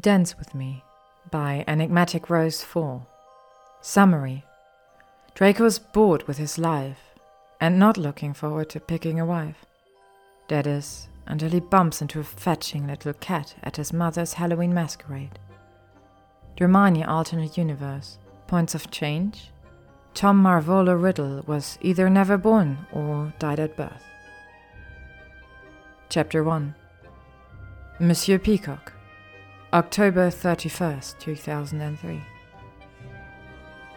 Dance with Me by Enigmatic Rose 4. Summary Draco is bored with his life and not looking forward to picking a wife. That is, until he bumps into a fetching little cat at his mother's Halloween masquerade. Hermione alternate universe. Points of change. Tom Marvolo Riddle was either never born or died at birth. Chapter 1 Monsieur Peacock October 31st, 2003.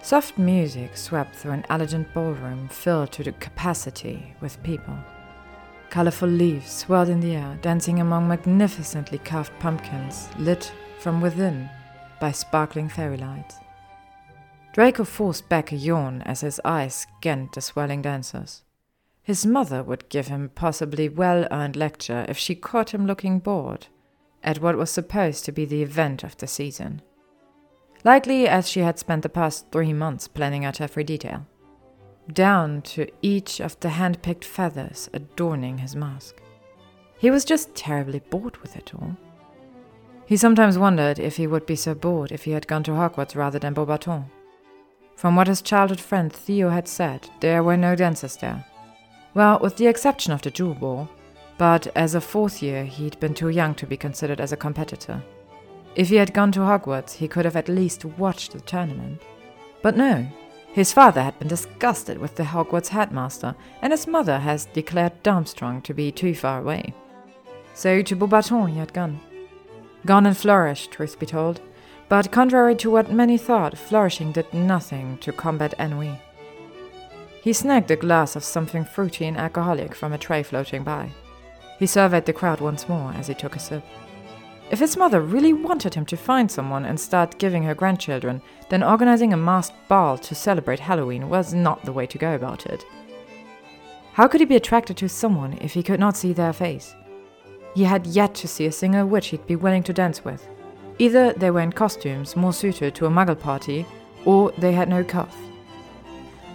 Soft music swept through an elegant ballroom filled to the capacity with people. Colorful leaves swirled in the air, dancing among magnificently carved pumpkins, lit from within by sparkling fairy lights. Draco forced back a yawn as his eyes scanned the swirling dancers. His mother would give him a possibly well earned lecture if she caught him looking bored at what was supposed to be the event of the season. Likely as she had spent the past three months planning out every detail, down to each of the hand picked feathers adorning his mask. He was just terribly bored with it all. He sometimes wondered if he would be so bored if he had gone to Hogwarts rather than Beauxbatons. From what his childhood friend Theo had said, there were no dancers there. Well, with the exception of the Yule Ball, but as a fourth year, he'd been too young to be considered as a competitor. If he had gone to Hogwarts, he could have at least watched the tournament. But no, his father had been disgusted with the Hogwarts headmaster, and his mother has declared Durmstrang to be too far away. So to Beauxbatons he had gone. Gone and flourished, truth be told, but contrary to what many thought, flourishing did nothing to combat ennui. He snagged a glass of something fruity and alcoholic from a tray floating by. He surveyed the crowd once more as he took a sip. If his mother really wanted him to find someone and start giving her grandchildren, then organizing a masked ball to celebrate Halloween was not the way to go about it. How could he be attracted to someone if he could not see their face? He had yet to see a single witch he'd be willing to dance with. Either they were in costumes more suited to a muggle party, or they had no cough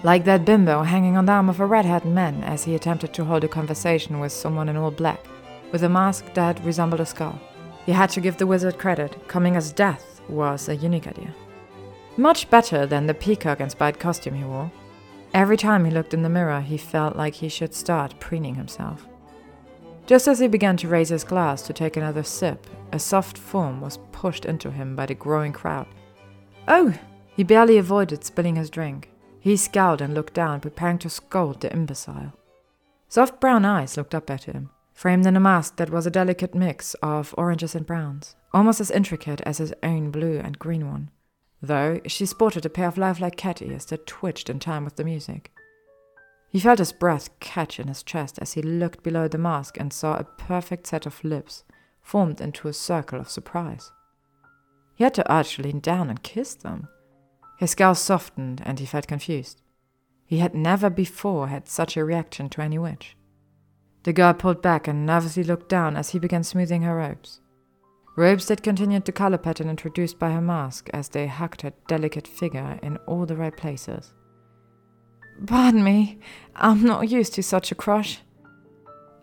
like that bimbo hanging on the arm of a red-haired man as he attempted to hold a conversation with someone in all black, with a mask that resembled a skull. He had to give the wizard credit, coming as death was a unique idea. Much better than the peacock-inspired costume he wore. Every time he looked in the mirror, he felt like he should start preening himself. Just as he began to raise his glass to take another sip, a soft form was pushed into him by the growing crowd. Oh! He barely avoided spilling his drink. He scowled and looked down, preparing to scold the imbecile. Soft brown eyes looked up at him, framed in a mask that was a delicate mix of oranges and browns, almost as intricate as his own blue and green one, though she sported a pair of lifelike cat ears that twitched in time with the music. He felt his breath catch in his chest as he looked below the mask and saw a perfect set of lips formed into a circle of surprise. He had to urge to lean down and kiss them. His scowl softened and he felt confused. He had never before had such a reaction to any witch. The girl pulled back and nervously looked down as he began smoothing her robes. Robes that continued the color pattern introduced by her mask as they hugged her delicate figure in all the right places. Pardon me, I'm not used to such a crush.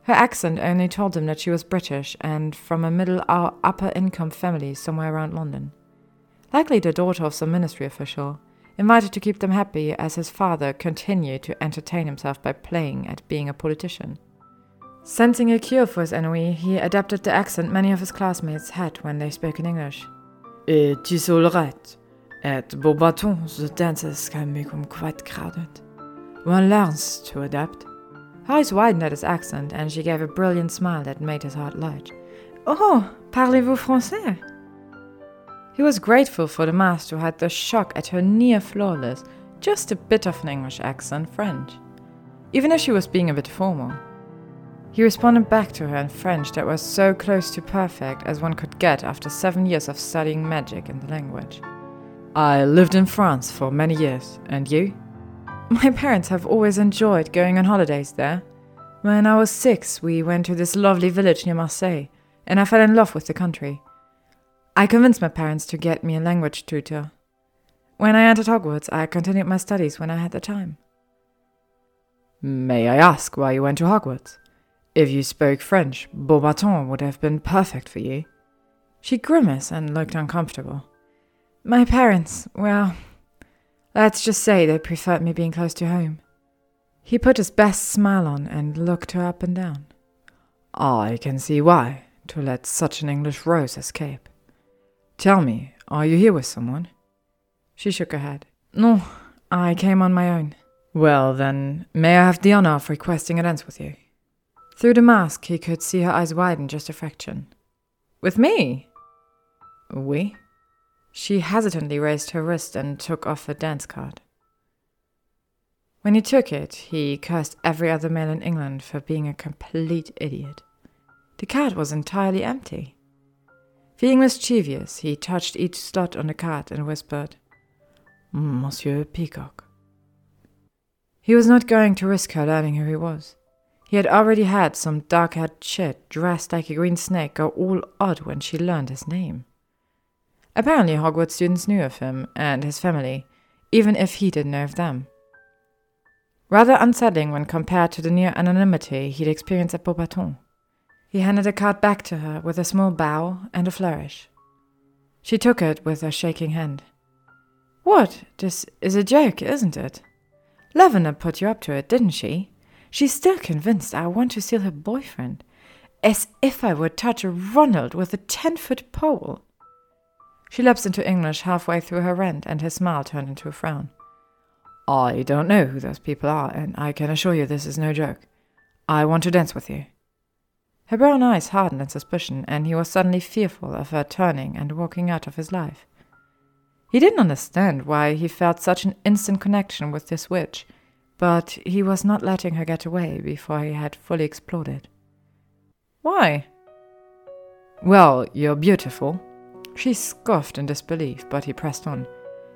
Her accent only told him that she was British and from a middle uh, or upper income family somewhere around London likely the daughter of some ministry official, invited to keep them happy as his father continued to entertain himself by playing at being a politician. Sensing a cure for his ennui, he adapted the accent many of his classmates had when they spoke in English. It is all right. At Beauxbatons, the dances can become quite crowded. One learns to adapt. Her eyes widened at his accent, and she gave a brilliant smile that made his heart large. Oh, parlez-vous français? He was grateful for the master who had the shock at her near flawless, just a bit of an English accent French, even if she was being a bit formal. He responded back to her in French that was so close to perfect as one could get after seven years of studying magic in the language. I lived in France for many years, and you? My parents have always enjoyed going on holidays there. When I was six, we went to this lovely village near Marseille, and I fell in love with the country. I convinced my parents to get me a language tutor. When I entered Hogwarts, I continued my studies when I had the time. May I ask why you went to Hogwarts? If you spoke French, Beauxbatons would have been perfect for you. She grimaced and looked uncomfortable. My parents, well, let's just say they preferred me being close to home. He put his best smile on and looked her up and down. I can see why, to let such an English rose escape. Tell me, are you here with someone? She shook her head. No, I came on my own. Well, then, may I have the honor of requesting a dance with you? Through the mask, he could see her eyes widen just a fraction. With me? We? She hesitantly raised her wrist and took off her dance card. When he took it, he cursed every other male in England for being a complete idiot. The card was entirely empty. Feeling mischievous, he touched each slot on the card and whispered, Monsieur Peacock. He was not going to risk her learning who he was. He had already had some dark haired chit dressed like a green snake go all odd when she learned his name. Apparently, Hogwarts students knew of him and his family, even if he didn't know of them. Rather unsettling when compared to the near anonymity he'd experienced at Beauxbatons. He handed the card back to her with a small bow and a flourish. She took it with a shaking hand. What? This is a joke, isn't it? Lavender put you up to it, didn't she? She's still convinced I want to steal her boyfriend. As if I would touch a Ronald with a ten foot pole. She lapsed into English halfway through her rant, and his smile turned into a frown. I don't know who those people are, and I can assure you this is no joke. I want to dance with you. Her brown eyes hardened in suspicion, and he was suddenly fearful of her turning and walking out of his life. He didn't understand why he felt such an instant connection with this witch, but he was not letting her get away before he had fully explored it. Why? Well, you're beautiful. She scoffed in disbelief, but he pressed on.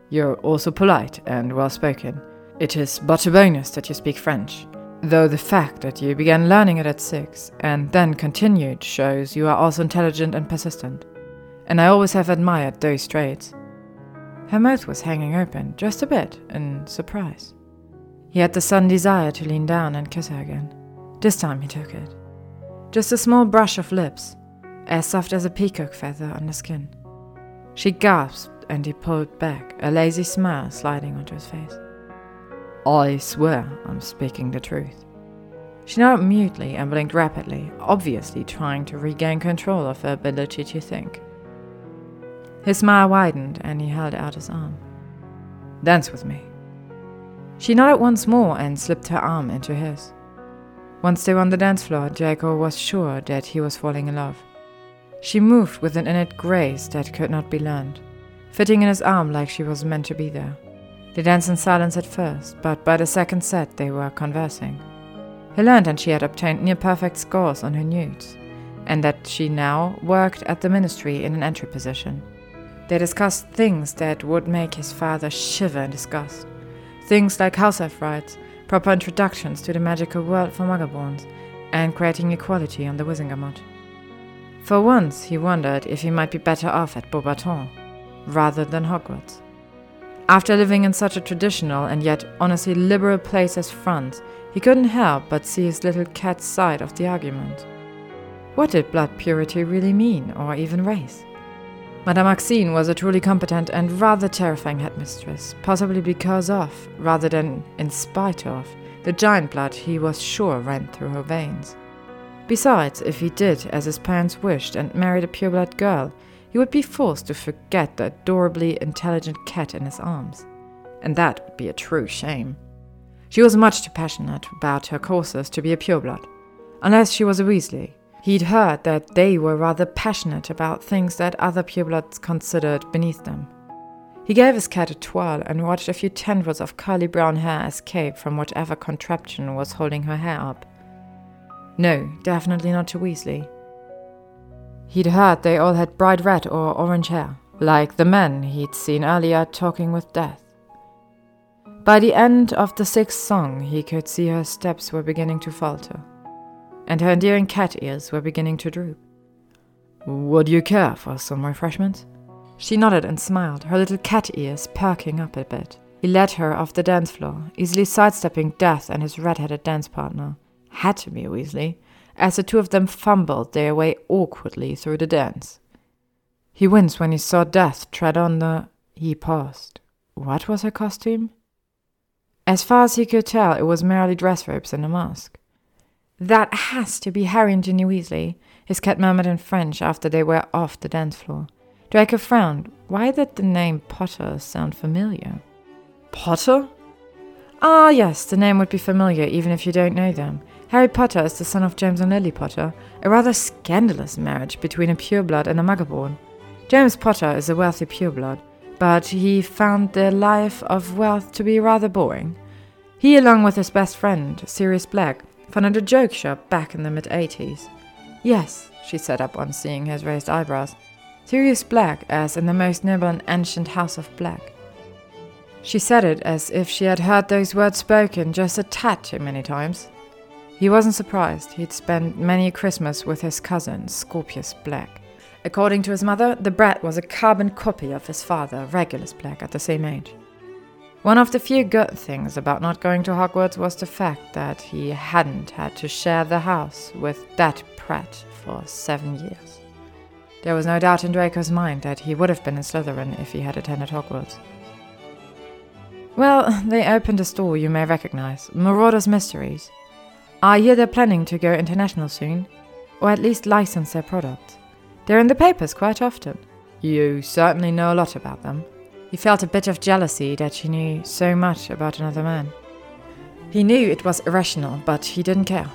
You're also polite and well spoken. It is but a bonus that you speak French. Though the fact that you began learning it at six and then continued shows you are also intelligent and persistent. And I always have admired those traits. Her mouth was hanging open, just a bit, in surprise. He had the sudden desire to lean down and kiss her again. This time he took it. Just a small brush of lips, as soft as a peacock feather on the skin. She gasped and he pulled back, a lazy smile sliding onto his face. I swear I'm speaking the truth. She nodded mutely and blinked rapidly, obviously trying to regain control of her ability to think. His smile widened and he held out his arm. Dance with me. She nodded once more and slipped her arm into his. Once they were on the dance floor, Draco was sure that he was falling in love. She moved with an innate grace that could not be learned, fitting in his arm like she was meant to be there. They danced in silence at first, but by the second set they were conversing. He learned that she had obtained near perfect scores on her newts, and that she now worked at the ministry in an entry position. They discussed things that would make his father shiver in disgust. Things like house elf rights, proper introductions to the magical world for Muggleborns, and creating equality on the Wizengamot. For once, he wondered if he might be better off at Beauxbatons rather than Hogwarts. After living in such a traditional and yet honestly liberal place as France, he couldn't help but see his little cat's side of the argument. What did blood purity really mean, or even race? Madame Maxime was a truly competent and rather terrifying headmistress, possibly because of, rather than in spite of, the giant blood he was sure ran through her veins. Besides, if he did as his parents wished and married a pureblood girl, he would be forced to forget the adorably intelligent cat in his arms. And that would be a true shame. She was much too passionate about her courses to be a pureblood. Unless she was a Weasley. He'd heard that they were rather passionate about things that other purebloods considered beneath them. He gave his cat a twirl and watched a few tendrils of curly brown hair escape from whatever contraption was holding her hair up. No, definitely not to Weasley. He'd heard they all had bright red or orange hair, like the men he'd seen earlier talking with Death. By the end of the sixth song, he could see her steps were beginning to falter, and her endearing cat ears were beginning to droop. Would you care for some refreshments? She nodded and smiled, her little cat ears perking up a bit. He led her off the dance floor, easily sidestepping Death and his red headed dance partner. Had to be Weasley, as the two of them fumbled their way awkwardly through the dance. He winced when he saw Death tread on the. He paused. What was her costume? As far as he could tell, it was merely dress robes and a mask. That has to be Harry and Ginny Weasley, his cat murmured in French after they were off the dance floor. Draco frowned. Why did the name Potter sound familiar? Potter? Ah, yes, the name would be familiar even if you don't know them. Harry Potter is the son of James and Lily Potter, a rather scandalous marriage between a pureblood and a muggleborn. James Potter is a wealthy pureblood, but he found the life of wealth to be rather boring. He, along with his best friend, Sirius Black, founded a joke shop back in the mid 80s. Yes, she said up on seeing his raised eyebrows. Sirius Black, as in the most noble and ancient house of Black. She said it as if she had heard those words spoken just a tad too many times. He wasn't surprised. He'd spent many a Christmas with his cousin, Scorpius Black. According to his mother, the brat was a carbon copy of his father, Regulus Black, at the same age. One of the few good things about not going to Hogwarts was the fact that he hadn't had to share the house with that prat for seven years. There was no doubt in Draco's mind that he would have been in Slytherin if he had attended Hogwarts. Well, they opened a store you may recognize Marauders Mysteries. I hear they're planning to go international soon, or at least license their product. They're in the papers quite often. You certainly know a lot about them. He felt a bit of jealousy that she knew so much about another man. He knew it was irrational, but he didn't care.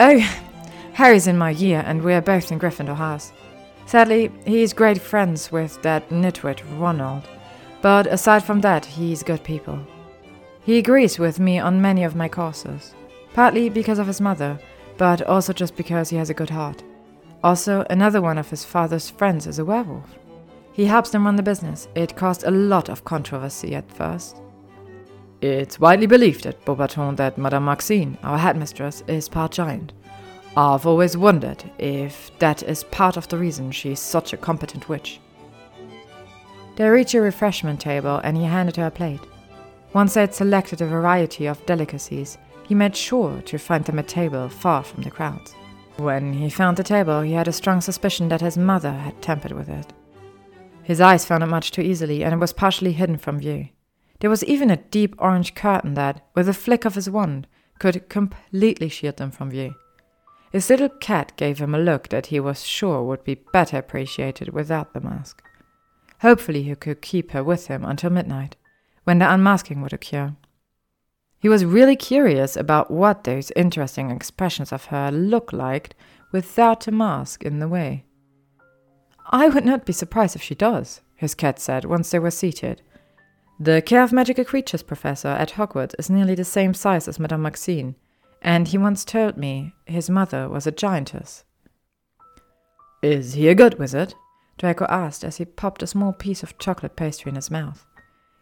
Oh, Harry's in my year, and we're both in Gryffindor House. Sadly, he's great friends with that nitwit Ronald, but aside from that, he's good people. He agrees with me on many of my courses, partly because of his mother, but also just because he has a good heart. Also, another one of his father's friends is a werewolf. He helps them run the business. It caused a lot of controversy at first. It's widely believed at Beauxbatons that Madame Maxime, our headmistress, is part giant. I've always wondered if that is part of the reason she's such a competent witch. They reached a refreshment table and he handed her a plate. Once they had selected a variety of delicacies, he made sure to find them a table far from the crowds. When he found the table, he had a strong suspicion that his mother had tampered with it. His eyes found it much too easily, and it was partially hidden from view. There was even a deep orange curtain that, with a flick of his wand, could completely shield them from view. His little cat gave him a look that he was sure would be better appreciated without the mask. Hopefully, he could keep her with him until midnight, when the unmasking would occur. He was really curious about what those interesting expressions of her looked like without a mask in the way. I would not be surprised if she does, his cat said once they were seated. The Care of Magical Creatures professor at Hogwarts is nearly the same size as Madame Maxime, and he once told me his mother was a giantess. Is he a good wizard? Draco asked as he popped a small piece of chocolate pastry in his mouth.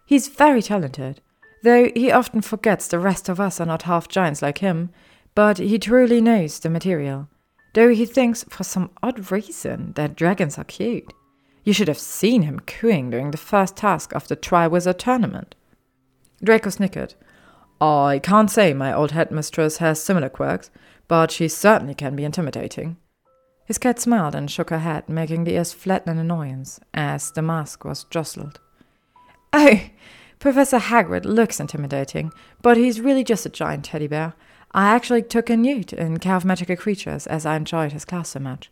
He's very talented, though he often forgets the rest of us are not half giants like him, but he truly knows the material, though he thinks, for some odd reason, that dragons are cute. You should have seen him cooing during the first task of the Triwizard tournament. Draco snickered. I can't say my old headmistress has similar quirks, but she certainly can be intimidating. His cat smiled and shook her head, making the ears flatten in annoyance as the mask was jostled. Oh, Professor Hagrid looks intimidating, but he's really just a giant teddy bear. I actually took a newt in Magical Creatures as I enjoyed his class so much.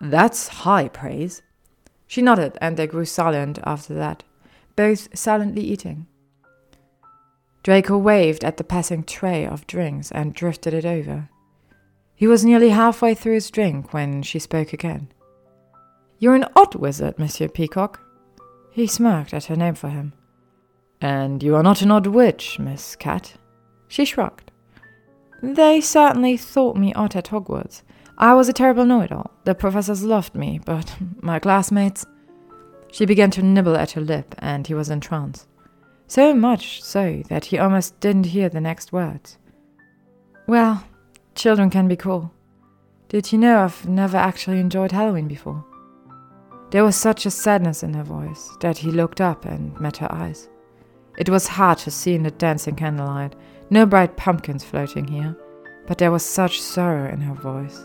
That's high praise. She nodded, and they grew silent after that, both silently eating. Draco waved at the passing tray of drinks and drifted it over. He was nearly halfway through his drink when she spoke again. You're an odd wizard, Monsieur Peacock. He smirked at her name for him. And you are not an odd witch, Miss Cat. She shrugged. They certainly thought me odd at Hogwarts. I was a terrible know it all. The professors loved me, but my classmates. She began to nibble at her lip, and he was entranced. So much so that he almost didn't hear the next words. Well, Children can be cruel. Did you know I've never actually enjoyed Halloween before? There was such a sadness in her voice that he looked up and met her eyes. It was hard to see in the dancing candlelight, no bright pumpkins floating here, but there was such sorrow in her voice.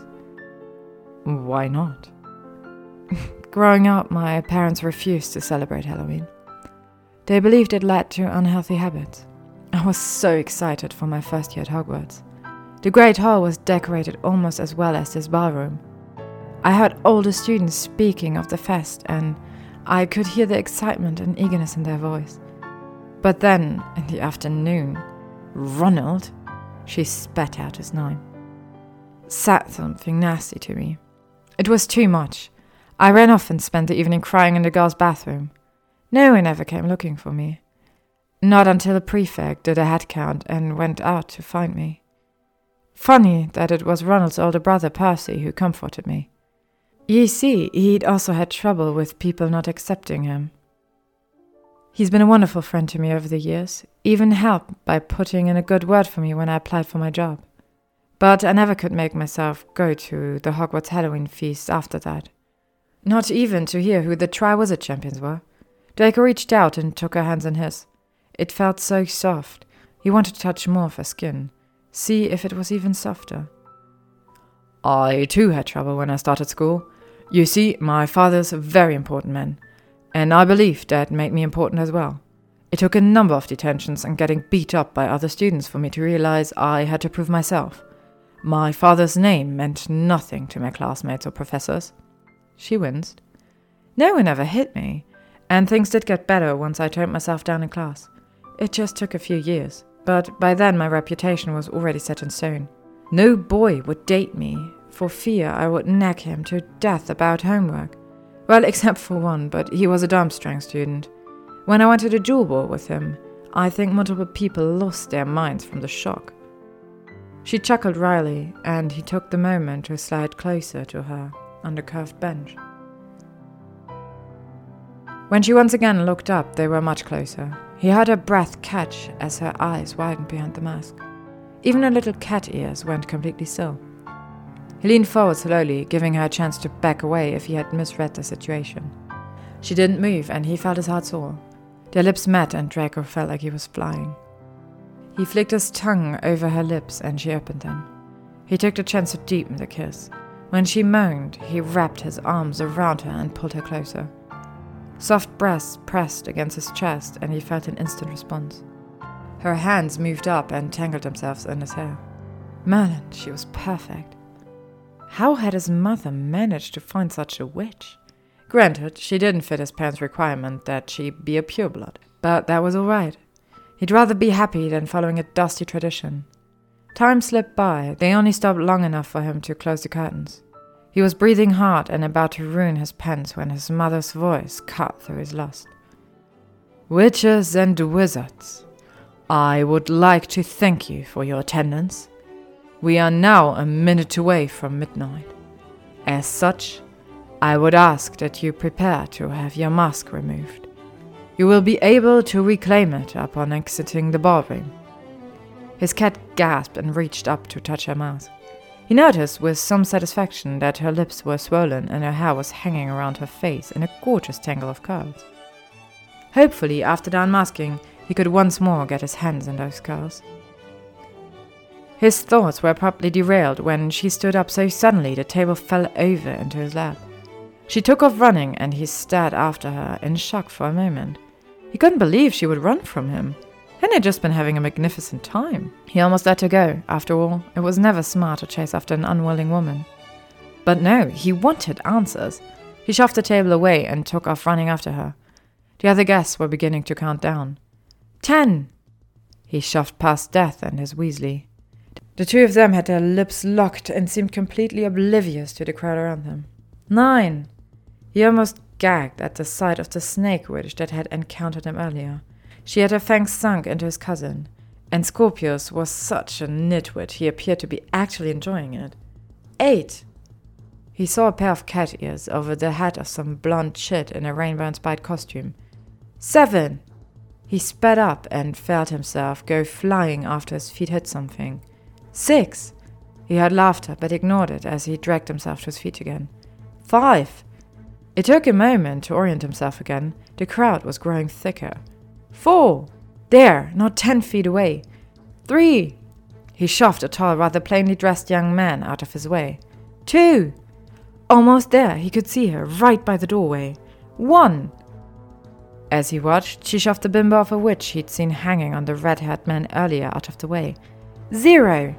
Why not? growing up, my parents refused to celebrate Halloween. They believed it led to unhealthy habits. I was so excited for my first year at Hogwarts. The Great Hall was decorated almost as well as this ballroom. I heard older students speaking of the fest, and I could hear the excitement and eagerness in their voice. But then, in the afternoon, Ronald, she spat out his name, said something nasty to me. It was too much. I ran off and spent the evening crying in the girls' bathroom. No one ever came looking for me. Not until the prefect did a head count and went out to find me. Funny that it was Ronald's older brother Percy who comforted me. Ye see, he'd also had trouble with people not accepting him. He's been a wonderful friend to me over the years, even helped by putting in a good word for me when I applied for my job. But I never could make myself go to the Hogwarts Halloween feast after that. Not even to hear who the Triwizard champions were. Draco reached out and took her hands in his. It felt so soft. He wanted to touch more of her skin, see if it was even softer. I too had trouble when I started school. You see, my father's a very important man, and I believe that made me important as well. It took a number of detentions and getting beat up by other students for me to realize I had to prove myself. My father's name meant nothing to my classmates or professors. She winced. No one ever hit me, and things did get better once I toned myself down in class. It just took a few years, but by then my reputation was already set in stone. No boy would date me for fear I would nag him to death about homework. Well, except for one, but he was a Durmstrang student. When I went to the Yule ball with him, I think multiple people lost their minds from the shock. She chuckled wryly, and he took the moment to slide closer to her on the curved bench. When she once again looked up, they were much closer. He heard her breath catch as her eyes widened behind the mask. Even her little cat ears went completely still. He leaned forward slowly, giving her a chance to back away if he had misread the situation. She didn't move, and he felt his heart sore. Their lips met, and Draco felt like he was flying. He flicked his tongue over her lips, and she opened them. He took the chance to deepen the kiss. When she moaned, he wrapped his arms around her and pulled her closer. Soft breasts pressed against his chest, and he felt an instant response. Her hands moved up and tangled themselves in his hair. Merlin, she was perfect. How had his mother managed to find such a witch? Granted, she didn't fit his parents' requirement that she be a pureblood, but that was all right. He'd rather be happy than following a dusty tradition. Time slipped by, they only stopped long enough for him to close the curtains. He was breathing hard and about to ruin his pants when his mother's voice cut through his lust. Witches and wizards, I would like to thank you for your attendance. We are now a minute away from midnight. As such, I would ask that you prepare to have your mask removed. You will be able to reclaim it upon exiting the ballroom. His cat gasped and reached up to touch her mouth. He noticed with some satisfaction that her lips were swollen and her hair was hanging around her face in a gorgeous tangle of curls. Hopefully, after the unmasking, he could once more get his hands in those curls. His thoughts were abruptly derailed when she stood up so suddenly the table fell over into his lap. She took off running, and he stared after her in shock for a moment. He couldn't believe she would run from him. Hadn't just been having a magnificent time? He almost let her go. After all, it was never smart to chase after an unwilling woman. But no, he wanted answers. He shoved the table away and took off running after her. The other guests were beginning to count down. Ten! He shoved past Death and his Weasley. The two of them had their lips locked and seemed completely oblivious to the crowd around them. Nine! He almost gagged at the sight of the snake witch that had encountered him earlier. She had her fangs sunk into his cousin, and Scorpius was such a nitwit he appeared to be actually enjoying it. Eight! He saw a pair of cat ears over the head of some blonde chit in a rainbow inspired costume. Seven! He sped up and felt himself go flying after his feet hit something. Six! He heard laughter, but ignored it as he dragged himself to his feet again. Five! It took a moment to orient himself again. The crowd was growing thicker. Four! There, not ten feet away. Three! He shoved a tall, rather plainly dressed young man out of his way. Two! Almost there, he could see her, right by the doorway. One! As he watched, she shoved the bimbo of a witch he'd seen hanging on the red haired man earlier out of the way. Zero!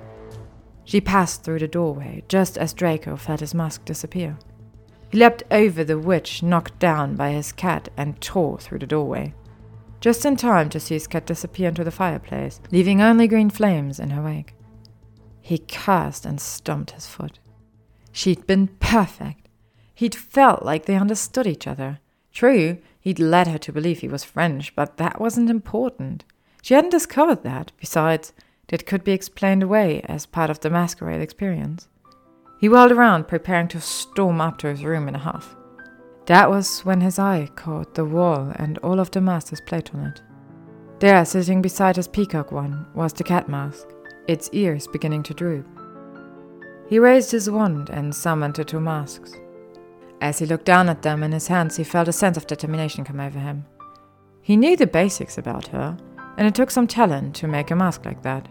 She passed through the doorway just as Draco felt his mask disappear. He leapt over the witch knocked down by his cat and tore through the doorway. Just in time to see his cat disappear into the fireplace, leaving only green flames in her wake. He cursed and stomped his foot. She'd been perfect. He'd felt like they understood each other. True, he'd led her to believe he was French, but that wasn't important. She hadn't discovered that. Besides, it could be explained away as part of the masquerade experience. He whirled around, preparing to storm up to his room in a huff. That was when his eye caught the wall and all of the master's plate on it. There, sitting beside his peacock one, was the cat mask, its ears beginning to droop. He raised his wand and summoned the two masks. As he looked down at them in his hands, he felt a sense of determination come over him. He knew the basics about her, and it took some talent to make a mask like that.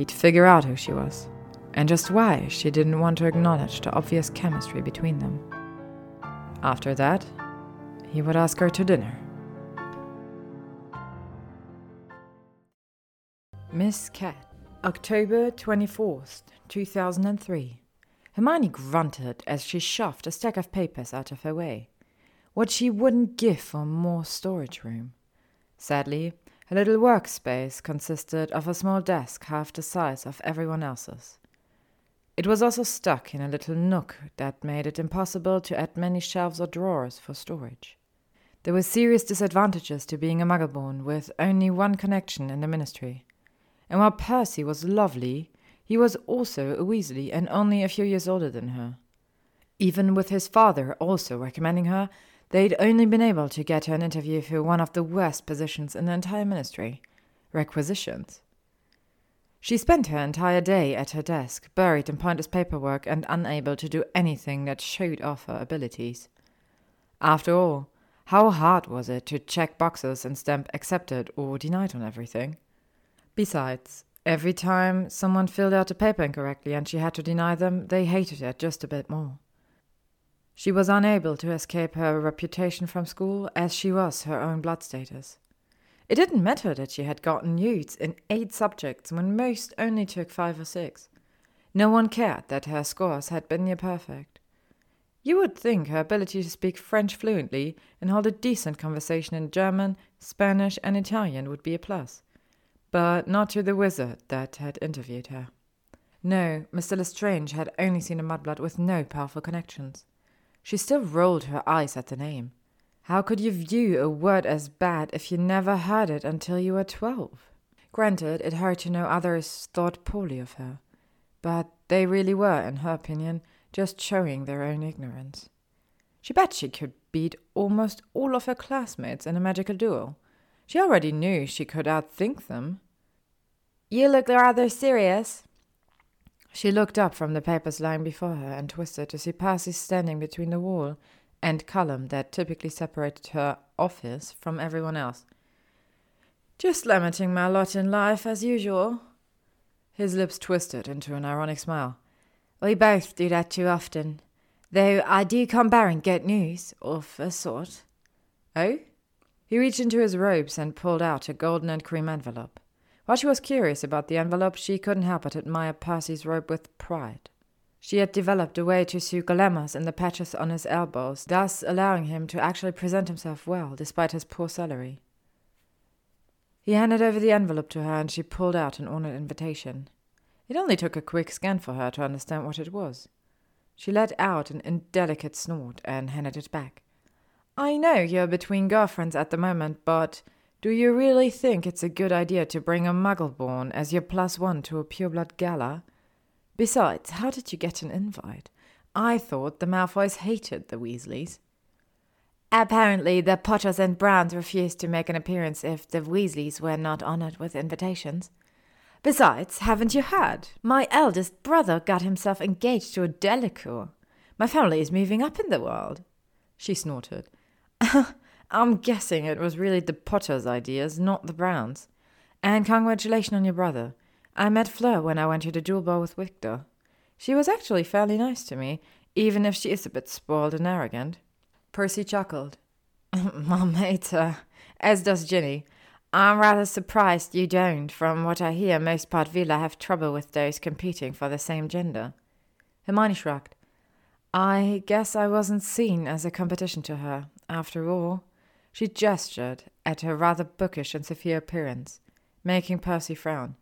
He'd figure out who she was and just why she didn't want to acknowledge the obvious chemistry between them. After that, he would ask her to dinner. Miss Cat, October 24th, 2003. Hermione grunted as she shoved a stack of papers out of her way. What she wouldn't give for more storage room. Sadly, her little workspace consisted of a small desk half the size of everyone else's. It was also stuck in a little nook that made it impossible to add many shelves or drawers for storage. There were serious disadvantages to being a Muggleborn with only one connection in the Ministry. And while Percy was lovely, he was also a Weasley and only a few years older than her. Even with his father also recommending her, they'd only been able to get her an interview for one of the worst positions in the entire Ministry requisitions. She spent her entire day at her desk, buried in pointless paperwork and unable to do anything that showed off her abilities. After all, how hard was it to check boxes and stamp accepted or denied on everything? Besides, every time someone filled out a paper incorrectly and she had to deny them, they hated it just a bit more. She was unable to escape her reputation from school as she was her own blood status. It didn't matter that she had gotten U's in eight subjects when most only took five or six. No one cared that her scores had been near perfect. You would think her ability to speak French fluently and hold a decent conversation in German, Spanish, and Italian would be a plus. But not to the wizard that had interviewed her. No, Mr. Lestrange had only seen a mudblood with no powerful connections. She still rolled her eyes at the name. How could you view a word as bad if you never heard it until you were twelve? Granted, it hurt to know others thought poorly of her, but they really were, in her opinion, just showing their own ignorance. She bet she could beat almost all of her classmates in a magical duel. She already knew she could outthink them. You look rather serious. She looked up from the papers lying before her and twisted to see Percy standing between the wall and column that typically separated her office from everyone else. Just lamenting my lot in life as usual. His lips twisted into an ironic smile. We both do that too often. Though I do come bearing good news, of a sort. Oh? He reached into his robes and pulled out a golden and cream envelope. While she was curious about the envelope, she couldn't help but admire Percy's robe with pride. She had developed a way to sew glamours in the patches on his elbows, thus allowing him to actually present himself well despite his poor salary. He handed over the envelope to her and she pulled out an ornate invitation. It only took a quick scan for her to understand what it was. She let out an indelicate snort and handed it back. I know you're between girlfriends at the moment, but do you really think it's a good idea to bring a Muggleborn as your plus one to a pureblood gala? Besides, how did you get an invite? I thought the Malfoys hated the Weasleys. Apparently, the Potters and Browns refused to make an appearance if the Weasleys were not honored with invitations. Besides, haven't you heard? My eldest brother got himself engaged to a Delacour. My family is moving up in the world. She snorted. I'm guessing it was really the Potters' ideas, not the Browns. And congratulations on your brother. I met Fleur when I went to the Yule ball with Viktor. She was actually fairly nice to me, even if she is a bit spoiled and arrogant. Percy chuckled. My mate, uh, as does Ginny. I'm rather surprised you don't. From what I hear, most Part Veela have trouble with those competing for the same gender. Hermione shrugged. I guess I wasn't seen as a competition to her, after all. She gestured at her rather bookish and severe appearance, making Percy frown.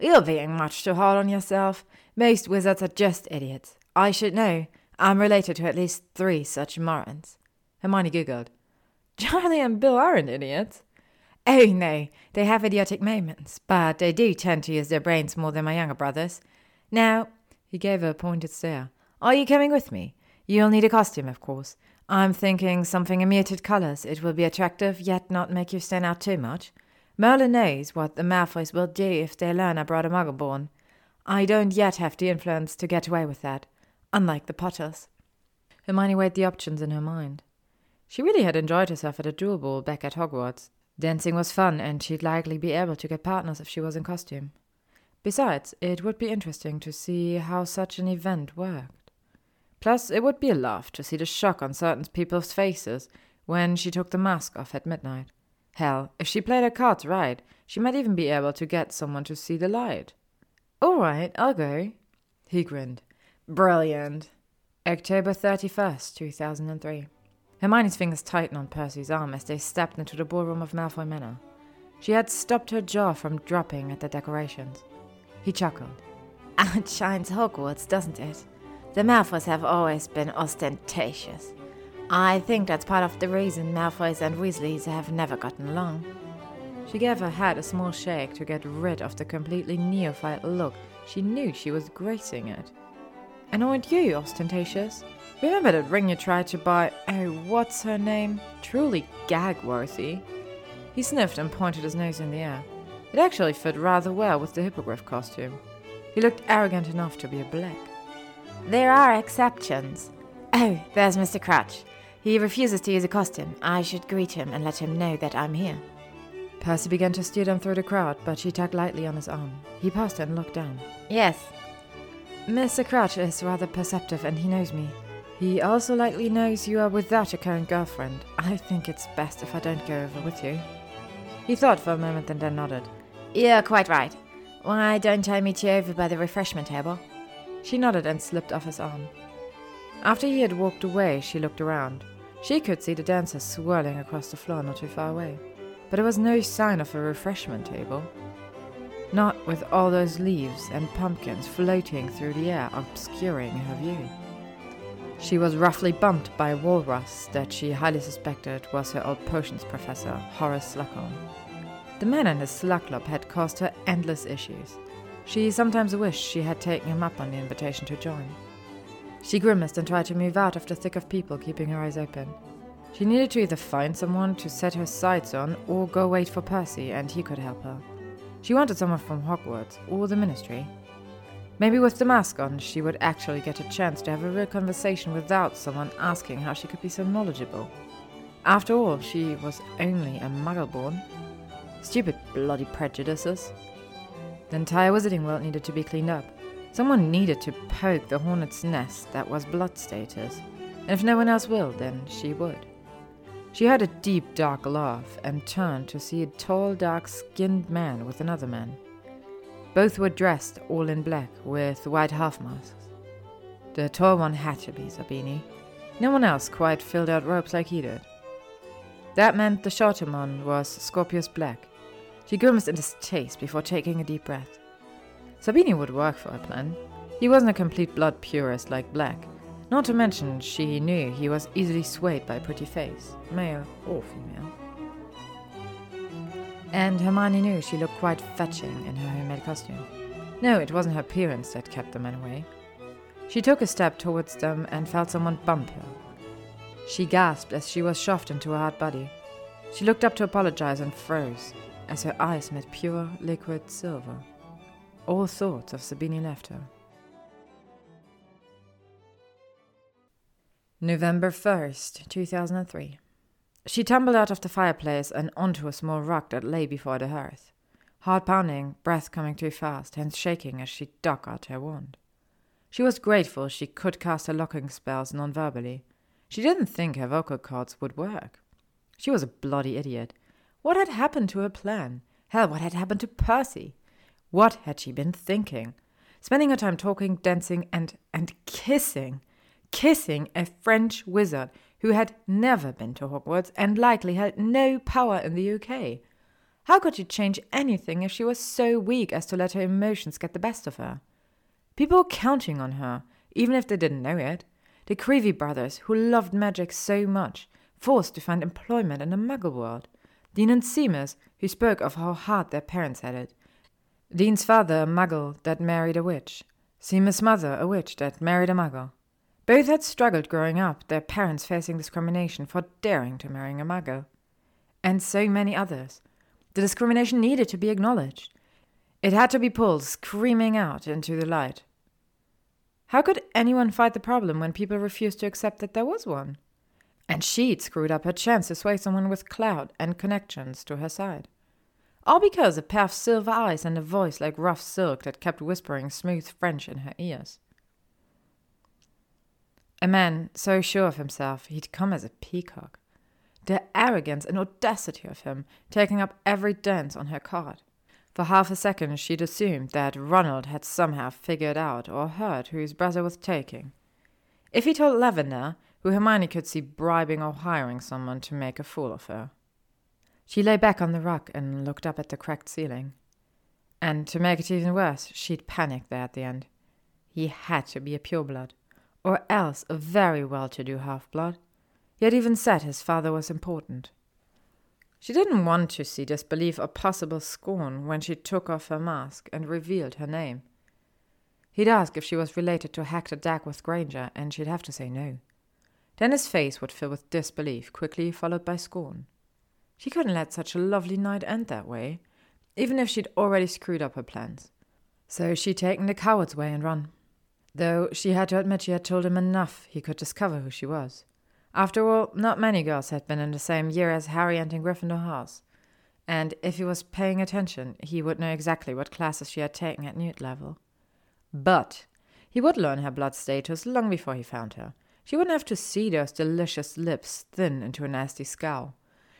You're being much too hard on yourself. Most wizards are just idiots. I should know. I'm related to at least three such morons. Hermione giggled. Charlie and Bill aren't idiots. Oh, no, they have idiotic moments, but they do tend to use their brains more than my younger brothers. Now, he gave her a pointed stare. Are you coming with me? You'll need a costume, of course. I'm thinking something in muted colors. It will be attractive, yet not make you stand out too much. Merlin knows what the Malfoys will do if they learn I brought a muggle born. I don't yet have the influence to get away with that, unlike the Potters. Hermione weighed the options in her mind. She really had enjoyed herself at a Yule ball back at Hogwarts. Dancing was fun, and she'd likely be able to get partners if she was in costume. Besides, it would be interesting to see how such an event worked. Plus, it would be a laugh to see the shock on certain people's faces when she took the mask off at midnight. Hell, if she played her cards right, she might even be able to get someone to see the light. All right, I'll go. He grinned. Brilliant. October 31st, 2003. Hermione's fingers tightened on Percy's arm as they stepped into the ballroom of Malfoy Manor. She had stopped her jaw from dropping at the decorations. He chuckled. Outshines Hogwarts, doesn't it? The Malfoys have always been ostentatious. I think that's part of the reason Malfoys and Weasleys have never gotten along. She gave her head a small shake to get rid of the completely neophyte look she knew she was gracing it. And aren't you ostentatious? Remember that ring you tried to buy? Oh, what's her name? Truly gag-worthy. He sniffed and pointed his nose in the air. It actually fit rather well with the hippogriff costume. He looked arrogant enough to be a black. There are exceptions. Oh, there's Mr. Crouch. He refuses to use a costume. I should greet him and let him know that I'm here. Percy began to steer them through the crowd, but she tugged lightly on his arm. He paused and looked down. Yes. Mr. Crouch is rather perceptive and he knows me. He also likely knows you are without a current girlfriend. I think it's best if I don't go over with you. He thought for a moment and then nodded. You're quite right. Why don't I meet you over by the refreshment table? She nodded and slipped off his arm. After he had walked away, she looked around. She could see the dancers swirling across the floor not too far away, but there was no sign of a refreshment table. Not with all those leaves and pumpkins floating through the air, obscuring her view. She was roughly bumped by a walrus that she highly suspected was her old potions professor, Horace Slughorn. The man and his slug had caused her endless issues. She sometimes wished she had taken him up on the invitation to join. She grimaced and tried to move out of the thick of people keeping her eyes open. She needed to either find someone to set her sights on or go wait for Percy and he could help her. She wanted someone from Hogwarts or the Ministry. Maybe with the mask on, she would actually get a chance to have a real conversation without someone asking how she could be so knowledgeable. After all, she was only a muggle born. Stupid bloody prejudices. The entire wizarding world needed to be cleaned up. Someone needed to poke the hornet's nest that was blood status, and if no one else will, then she would. She heard a deep, dark laugh and turned to see a tall, dark skinned man with another man. Both were dressed all in black with white half masks. The tall one had to be Zabini. No one else quite filled out ropes like he did. That meant the shorter one was Scorpius Black. She grimaced in distaste before taking a deep breath. Zabini would work for her plan. He wasn't a complete blood purist like Black. Not to mention, she knew he was easily swayed by a pretty face, male or female. And Hermione knew she looked quite fetching in her homemade costume. No, it wasn't her appearance that kept the men away. She took a step towards them and felt someone bump her. She gasped as she was shoved into a hard body. She looked up to apologize and froze as her eyes met pure liquid silver. All thoughts of Zabini left her. November 1st, 2003. She tumbled out of the fireplace and onto a small rock that lay before the hearth. Heart pounding, breath coming too fast, hands shaking as she dug out her wand. She was grateful she could cast her locking spells non verbally. She didn't think her vocal cords would work. She was a bloody idiot. What had happened to her plan? Hell, what had happened to Percy? What had she been thinking? Spending her time talking, dancing, and and kissing. Kissing a French wizard who had never been to Hogwarts and likely had no power in the UK. How could she change anything if she was so weak as to let her emotions get the best of her? People were counting on her, even if they didn't know it. The Creevey brothers, who loved magic so much, forced to find employment in the muggle world. Dean and Seamus, who spoke of how hard their parents had it. Dean's father, a muggle that married a witch. Seamus' mother, a witch that married a muggle. Both had struggled growing up, their parents facing discrimination for daring to marry a muggle. And so many others. The discrimination needed to be acknowledged. It had to be pulled screaming out into the light. How could anyone fight the problem when people refused to accept that there was one? And she'd screwed up her chance to sway someone with clout and connections to her side. All because of silver eyes and a voice like rough silk that kept whispering smooth French in her ears. A man so sure of himself he'd come as a peacock. The arrogance and audacity of him, taking up every dance on her card. For half a second she'd assumed that Ronald had somehow figured out or heard who his brother was taking. If he told Lavender, who Hermione could see bribing or hiring someone to make a fool of her. She lay back on the rug and looked up at the cracked ceiling. And to make it even worse, she'd panicked there at the end. He had to be a pureblood or else a very well to do half blood, yet even said his father was important. She didn't want to see disbelief or possible scorn when she took off her mask and revealed her name. He'd ask if she was related to Hector Dagworth Granger, and she'd have to say no. Then his face would fill with disbelief, quickly followed by scorn. She couldn't let such a lovely night end that way, even if she'd already screwed up her plans. So she'd taken the coward's way and run though she had to admit she had told him enough he could discover who she was. After all, not many girls had been in the same year as Harry entering Gryffindor House, and if he was paying attention, he would know exactly what classes she had taken at Newt level. But he would learn her blood status long before he found her. She wouldn't have to see those delicious lips thin into a nasty scowl.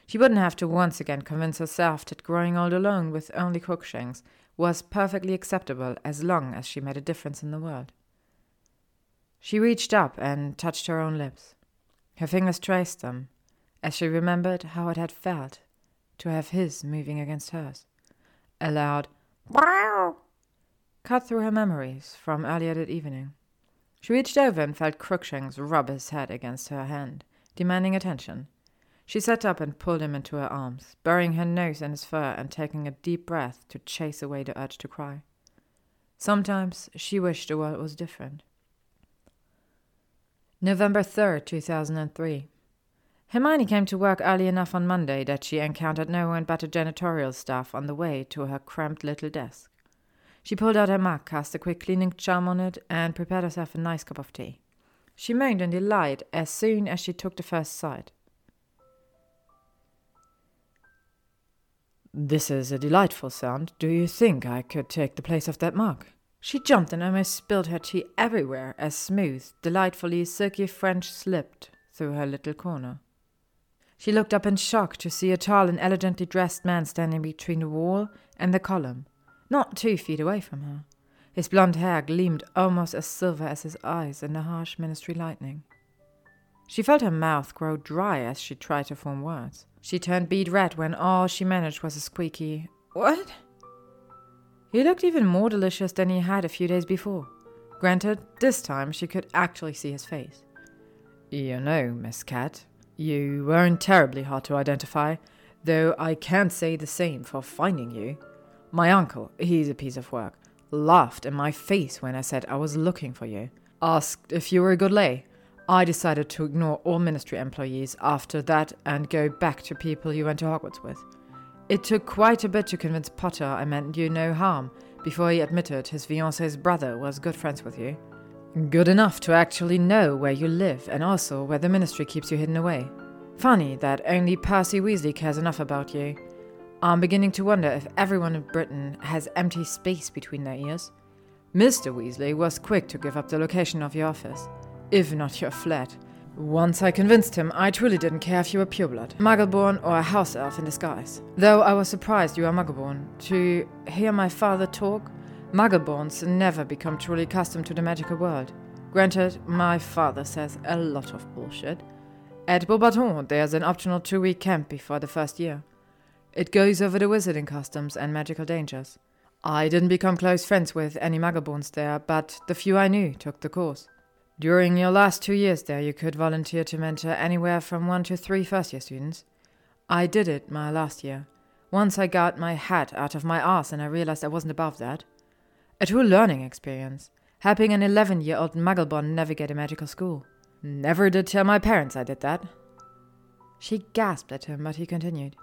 She wouldn't have to once again convince herself that growing old alone with only Crookshanks was perfectly acceptable as long as she made a difference in the world. She reached up and touched her own lips. Her fingers traced them, as she remembered how it had felt to have his moving against hers. A loud wow cut through her memories from earlier that evening. She reached over and felt Crookshanks rub his head against her hand, demanding attention. She sat up and pulled him into her arms, burying her nose in his fur and taking a deep breath to chase away the urge to cry. Sometimes she wished the world was different. November 3rd, 2003. Hermione came to work early enough on Monday that she encountered no one but the janitorial staff on the way to her cramped little desk. She pulled out her mug, cast a quick cleaning charm on it, and prepared herself a nice cup of tea. She moaned in delight as soon as she took the first sight. This is a delightful sound. Do you think I could take the place of that mug? She jumped and almost spilled her tea everywhere as smooth, delightfully silky French slipped through her little corner. She looked up in shock to see a tall and elegantly dressed man standing between the wall and the column, not two feet away from her. His blond hair gleamed almost as silver as his eyes in the harsh ministry lightning. She felt her mouth grow dry as she tried to form words. She turned bead red when all she managed was a squeaky, What? He looked even more delicious than he had a few days before. Granted, this time she could actually see his face. You know, Miss Cat, you weren't terribly hard to identify, though I can't say the same for finding you. My uncle, he's a piece of work, laughed in my face when I said I was looking for you. Asked if you were a good lay. I decided to ignore all ministry employees after that and go back to people you went to Hogwarts with. It took quite a bit to convince Potter I meant you no harm before he admitted his fiance's brother was good friends with you. Good enough to actually know where you live and also where the ministry keeps you hidden away. Funny that only Percy Weasley cares enough about you. I'm beginning to wonder if everyone in Britain has empty space between their ears. Mr. Weasley was quick to give up the location of your office, if not your flat. Once I convinced him I truly didn't care if you were pureblood, muggleborn, or a house elf in disguise. Though I was surprised you are muggleborn. To hear my father talk, muggleborns never become truly accustomed to the magical world. Granted, my father says a lot of bullshit. At Beauxbatons, there's an optional two week camp before the first year. It goes over the wizarding customs and magical dangers. I didn't become close friends with any muggleborns there, but the few I knew took the course. During your last two years there, you could volunteer to mentor anywhere from one to three first year students. I did it my last year. Once I got my hat out of my ass and I realized I wasn't above that. A true learning experience, helping an 11 year old muggleborn navigate a magical school. Never did tell my parents I did that. She gasped at him, but he continued.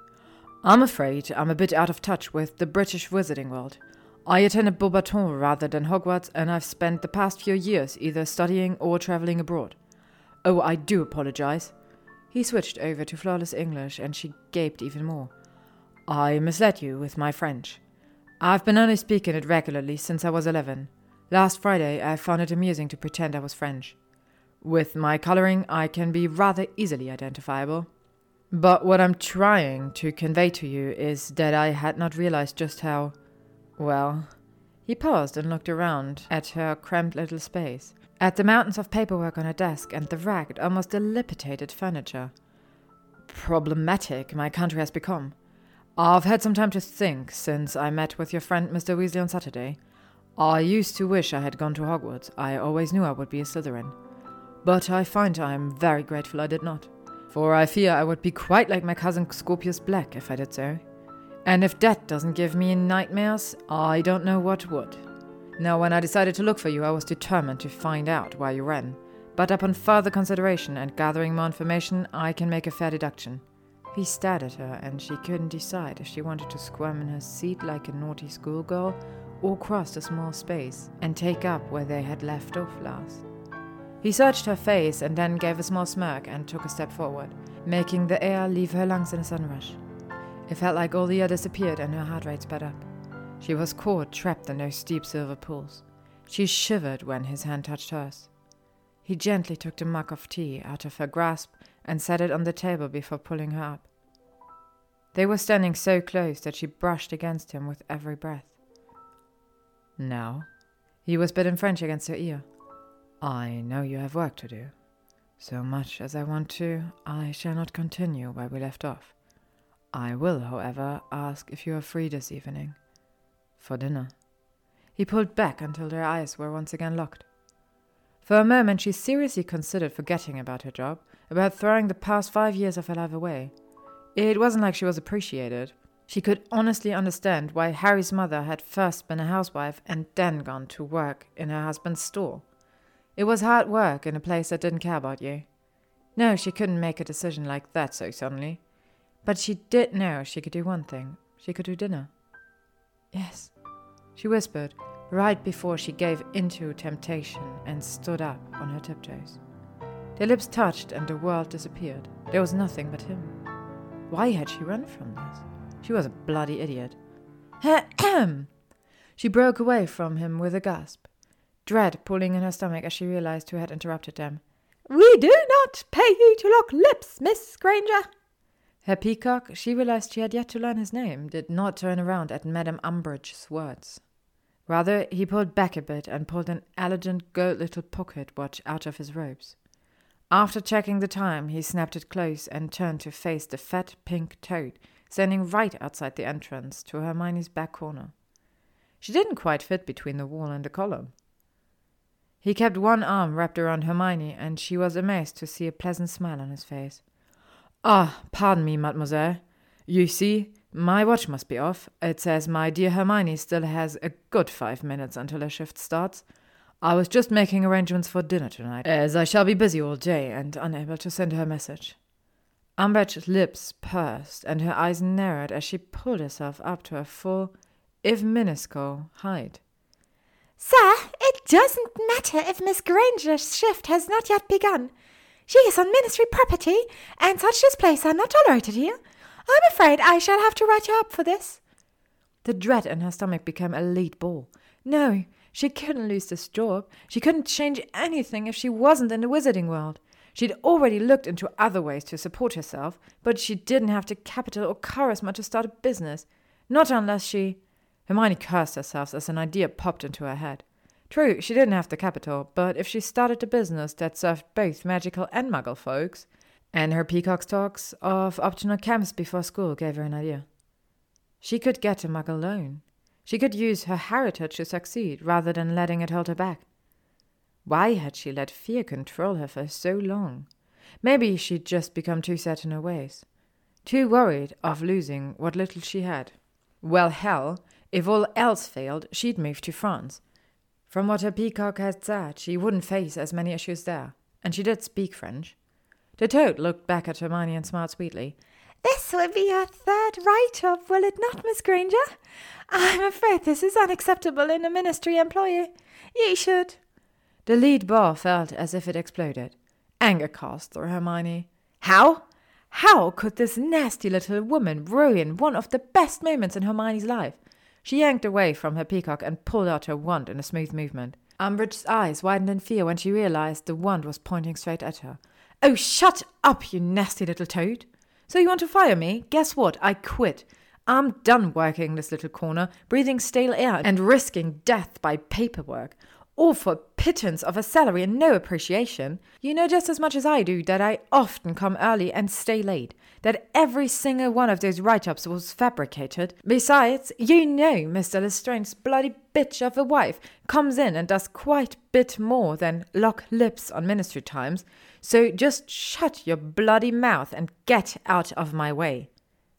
I'm afraid I'm a bit out of touch with the British wizarding world. I attended Beauxbatons rather than Hogwarts, and I've spent the past few years either studying or traveling abroad. Oh, I do apologize. He switched over to flawless English, and she gaped even more. I misled you with my French. I've been only speaking it regularly since I was eleven. Last Friday, I found it amusing to pretend I was French. With my coloring, I can be rather easily identifiable. But what I'm trying to convey to you is that I had not realized just how. Well. He paused and looked around at her cramped little space, at the mountains of paperwork on her desk and the ragged, almost dilapidated furniture. Problematic my country has become. I've had some time to think since I met with your friend Mr. Weasley on Saturday. I used to wish I had gone to Hogwarts. I always knew I would be a Slytherin but I find I am very grateful I did not, for I fear I would be quite like my cousin Scorpius Black if I did so. And if that doesn't give me nightmares, I don't know what would. Now, when I decided to look for you, I was determined to find out why you ran, but upon further consideration and gathering more information, I can make a fair deduction. He stared at her, and she couldn't decide if she wanted to squirm in her seat like a naughty schoolgirl or cross a small space and take up where they had left off last. He searched her face and then gave a small smirk and took a step forward, making the air leave her lungs in a sudden rush. It felt like all the air disappeared and her heart rate sped up. She was caught trapped in those steep silver pools. She shivered when his hand touched hers. He gently took the mug of tea out of her grasp and set it on the table before pulling her up. They were standing so close that she brushed against him with every breath. Now, he whispered in French against her ear. I know you have work to do. So much as I want to, I shall not continue where we left off. I will, however, ask if you are free this evening. For dinner. He pulled back until their eyes were once again locked. For a moment, she seriously considered forgetting about her job, about throwing the past five years of her life away. It wasn't like she was appreciated. She could honestly understand why Harry's mother had first been a housewife and then gone to work in her husband's store. It was hard work in a place that didn't care about you. No, she couldn't make a decision like that so suddenly. But she did know she could do one thing. She could do dinner. Yes, she whispered, right before she gave into temptation and stood up on her tiptoes. Their lips touched and the world disappeared. There was nothing but him. Why had she run from this? She was a bloody idiot. She broke away from him with a gasp dread pulling in her stomach as she realized who had interrupted them. We do not pay you to lock lips, Miss Granger. Her peacock, she realized she had yet to learn his name, did not turn around at Madame Umbridge's words. Rather, he pulled back a bit and pulled an elegant gold little pocket watch out of his robes. After checking the time, he snapped it close and turned to face the fat pink toad, standing right outside the entrance to Hermione's back corner. She didn't quite fit between the wall and the column. He kept one arm wrapped around Hermione, and she was amazed to see a pleasant smile on his face. Ah, pardon me, mademoiselle. You see, my watch must be off. It says my dear Hermione still has a good five minutes until her shift starts. I was just making arrangements for dinner tonight, as I shall be busy all day and unable to send her message. Umbridge's lips pursed and her eyes narrowed as she pulled herself up to her full, if minuscule, height. Sir, doesn't matter if Miss Granger's shift has not yet begun. She is on ministry property, and such displays are not tolerated here. I'm afraid I shall have to write you up for this. The dread in her stomach became a lead ball. No, She couldn't lose this job. She couldn't change anything if she wasn't in the wizarding world. She'd already looked into other ways to support herself, but she didn't have the capital or charisma to start a business. Not unless she. Hermione cursed herself as an idea popped into her head. True, she didn't have the capital, but if she started a business that served both magical and muggle folks, and her peacock's talks of optional camps before school gave her an idea. She could get a muggle loan. She could use her heritage to succeed rather than letting it hold her back. Why had she let fear control her for so long? Maybe she'd just become too set in her ways, too worried of losing what little she had. Well, hell, if all else failed, she'd move to France. From what her peacock had said, she wouldn't face as many issues there, and she did speak French. The toad looked back at Hermione and smiled sweetly. This will be your third write-up, will it not, Miss Granger? I'm afraid this is unacceptable in a ministry employee. You should the lead bar felt as if it exploded. Anger coursed through Hermione. How? How could this nasty little woman ruin one of the best moments in Hermione's life? She yanked away from her peacock and pulled out her wand in a smooth movement. Umbridge's eyes widened in fear when she realized the wand was pointing straight at her. Oh, shut up, you nasty little toad! So you want to fire me? Guess what? I quit. I'm done working this little corner, breathing stale air and risking death by paperwork all for pittance of a salary and no appreciation. You know just as much as I do that I often come early and stay late, that every single one of those write ups was fabricated. Besides, you know Mr. Lestrange's bloody bitch of a wife comes in and does quite bit more than lock lips on ministry times, so just shut your bloody mouth and get out of my way.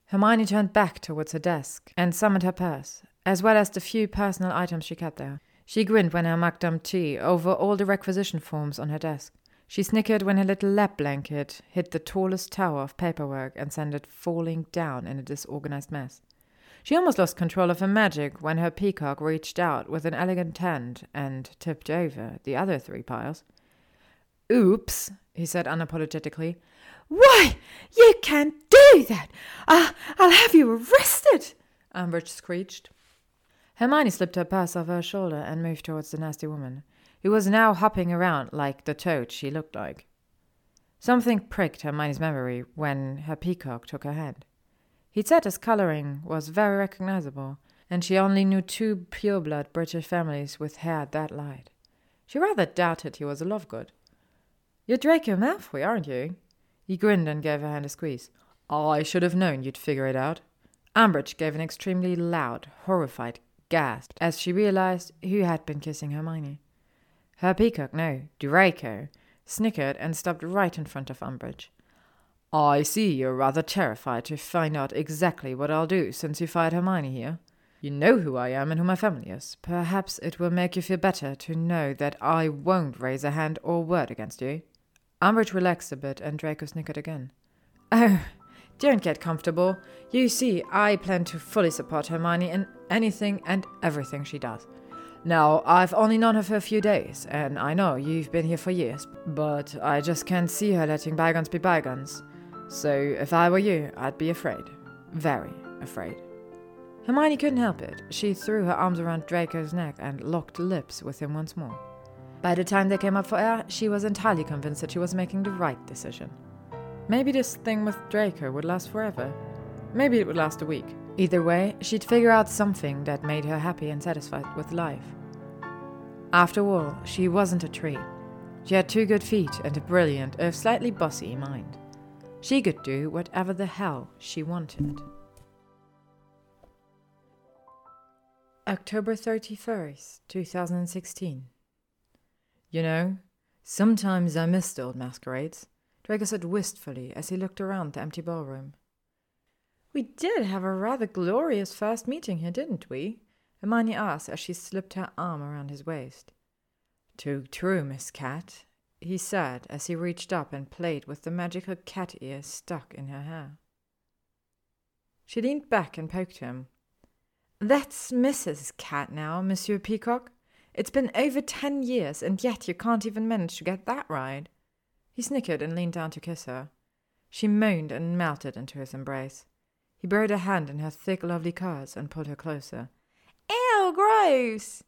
Hermione turned back towards her desk and summoned her purse, as well as the few personal items she kept there. She grinned when her marked tea over all the requisition forms on her desk. She snickered when her little lap blanket hit the tallest tower of paperwork and sent it falling down in a disorganized mess. She almost lost control of her magic when her peacock reached out with an elegant hand and tipped over the other three piles. Oops, he said unapologetically. Why, you can't do that! Uh, I'll have you arrested! Umbridge screeched. Hermione slipped her purse off her shoulder and moved towards the nasty woman, who was now hopping around like the toad she looked like. Something pricked Hermione's memory when her peacock took her hand. He'd said his colouring was very recognizable, and she only knew two pure-blood British families with hair that light. She rather doubted he was a Lovegood. You're Draco Malfoy, aren't you? He grinned and gave her hand a squeeze. I should have known you'd figure it out. Umbridge gave an extremely loud, horrified gasped as she realized who had been kissing Hermione. Her peacock, no, Draco, snickered and stopped right in front of Umbridge. I see you're rather terrified to find out exactly what I'll do since you fired Hermione here. You know who I am and who my family is. Perhaps it will make you feel better to know that I won't raise a hand or word against you. Umbridge relaxed a bit and Draco snickered again. Oh, don't get comfortable. You see, I plan to fully support Hermione in anything and everything she does. Now, I've only known her for a few days, and I know you've been here for years, but I just can't see her letting bygones be bygones. So, if I were you, I'd be afraid. Very afraid. Hermione couldn't help it. She threw her arms around Draco's neck and locked lips with him once more. By the time they came up for air, she was entirely convinced that she was making the right decision. Maybe this thing with Draco would last forever. Maybe it would last a week. Either way, she'd figure out something that made her happy and satisfied with life. After all, she wasn't a tree. She had two good feet and a brilliant, if slightly bossy, mind. She could do whatever the hell she wanted. October 31st, 2016. You know, sometimes I miss the old masquerades. Draco said wistfully as he looked around the empty ballroom. We did have a rather glorious first meeting here, didn't we? Hermione asked as she slipped her arm around his waist. Too true, Miss Cat, he said as he reached up and played with the magical cat ear stuck in her hair. She leaned back and poked him. That's Mrs. Cat now, Monsieur Peacock. It's been over ten years, and yet you can't even manage to get that right. He snickered and leaned down to kiss her. She moaned and melted into his embrace. He buried a hand in her thick, lovely curls and pulled her closer. Ew, gross!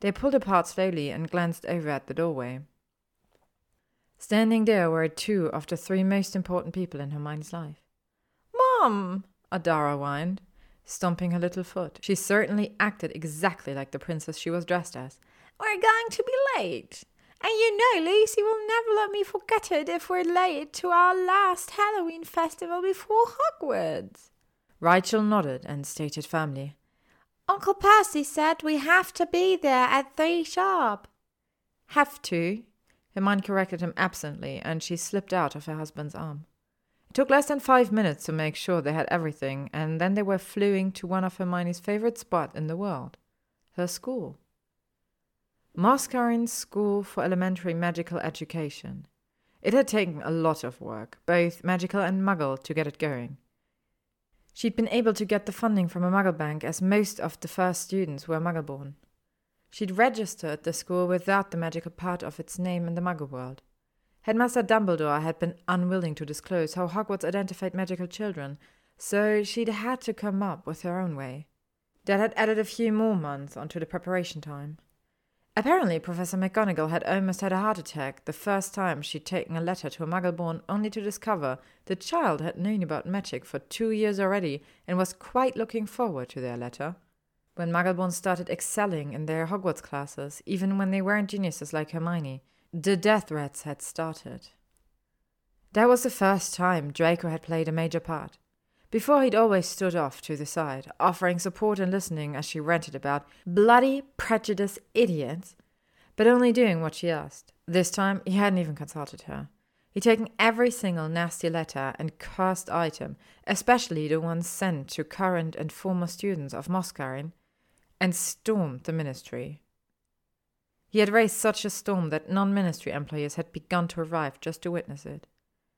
They pulled apart slowly and glanced over at the doorway. Standing there were two of the three most important people in Hermione's life. Mom! Adara whined, stomping her little foot. She certainly acted exactly like the princess she was dressed as. We're going to be late. And you know, Lucy will never let me forget it if we're late to our last Halloween festival before Hogwarts. Rachel nodded and stated firmly. Uncle Percy said we have to be there at three sharp. Have to? Hermione corrected him absently, and she slipped out of her husband's arm. It took less than five minutes to make sure they had everything, and then they were fleeing to one of Hermione's favorite spots in the world her school. Moss-Carin School for Elementary Magical Education. It had taken a lot of work, both magical and muggle, to get it going. She'd been able to get the funding from a muggle bank as most of the first students were muggle born. She'd registered the school without the magical part of its name in the muggle world. Headmaster Dumbledore had been unwilling to disclose how Hogwarts identified magical children, so she'd had to come up with her own way. That had added a few more months onto the preparation time. Apparently, Professor McGonagall had almost had a heart attack the first time she'd taken a letter to a Muggleborn, only to discover the child had known about magic for two years already and was quite looking forward to their letter. When Muggleborns started excelling in their Hogwarts classes, even when they weren't geniuses like Hermione, the death threats had started. That was the first time Draco had played a major part. Before he'd always stood off to the side, offering support and listening as she ranted about bloody prejudiced idiots, but only doing what she asked. This time he hadn't even consulted her. He'd taken every single nasty letter and cursed item, especially the ones sent to current and former students of Moss-Carin, and stormed the ministry. He had raised such a storm that non ministry employees had begun to arrive just to witness it.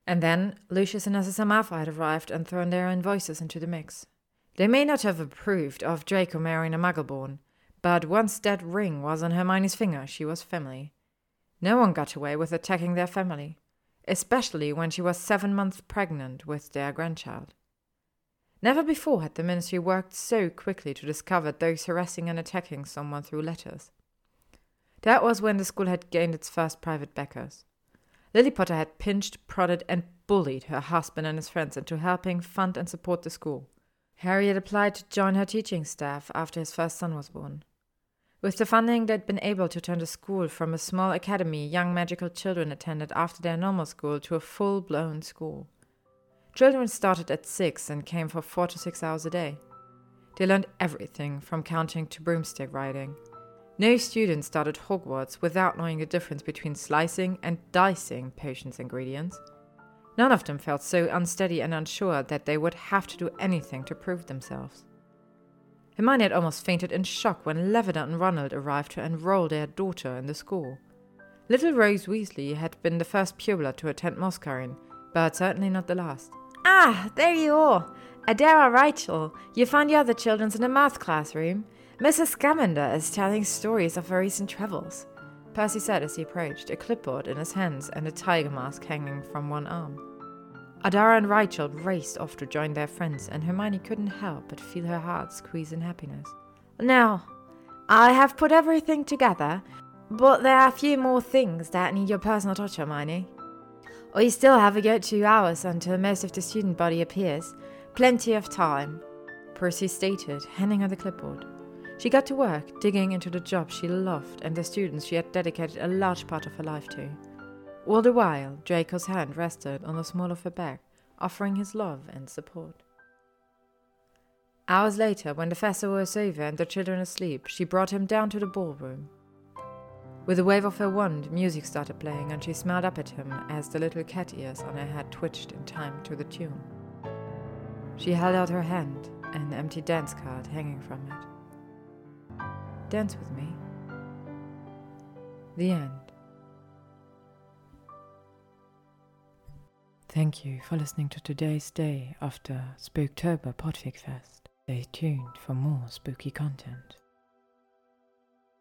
And then Lucius and Narcissa had arrived and thrown their own voices into the mix. They may not have approved of Draco marrying a Muggleborn, but once that ring was on Hermione's finger, she was family. No one got away with attacking their family, especially when she was seven months pregnant with their grandchild. Never before had the ministry worked so quickly to discover those harassing and attacking someone through letters. That was when the school had gained its first private backers. Lily Potter had pinched, prodded, and bullied her husband and his friends into helping fund and support the school. Harry had applied to join her teaching staff after his first son was born. With the funding, they'd been able to turn the school from a small academy young magical children attended after their normal school to a full blown school. Children started at six and came for four to six hours a day. They learned everything from counting to broomstick riding. No student started Hogwarts without knowing the difference between slicing and dicing potions ingredients. None of them felt so unsteady and unsure that they would have to do anything to prove themselves. Hermione had almost fainted in shock when Lavender and Ronald arrived to enroll their daughter in the school. Little Rose Weasley had been the first pupil to attend Moss-Carin, but certainly not the last. Ah, there you are. Adara Rachel, you found the other children in the math classroom. Mrs. Scamander is telling stories of her recent travels, Percy said as he approached, a clipboard in his hands and a tiger mask hanging from one arm. Adara and Rachel raced off to join their friends, and Hermione couldn't help but feel her heart squeeze in happiness. Now, I have put everything together, but there are a few more things that need your personal touch, Hermione. We still have a good two hours until most of the student body appears. Plenty of time, Percy stated, handing her the clipboard. She got to work, digging into the job she loved and the students she had dedicated a large part of her life to. All the while, Draco's hand rested on the small of her back, offering his love and support. Hours later, when the festival was over and the children asleep, she brought him down to the ballroom. With a wave of her wand, music started playing, and she smiled up at him as the little cat ears on her head twitched in time to the tune. She held out her hand, an empty dance card hanging from it. Dance with me. The end. Thank you for listening to today's day after Spooktober Podfic Fest. Stay tuned for more spooky content.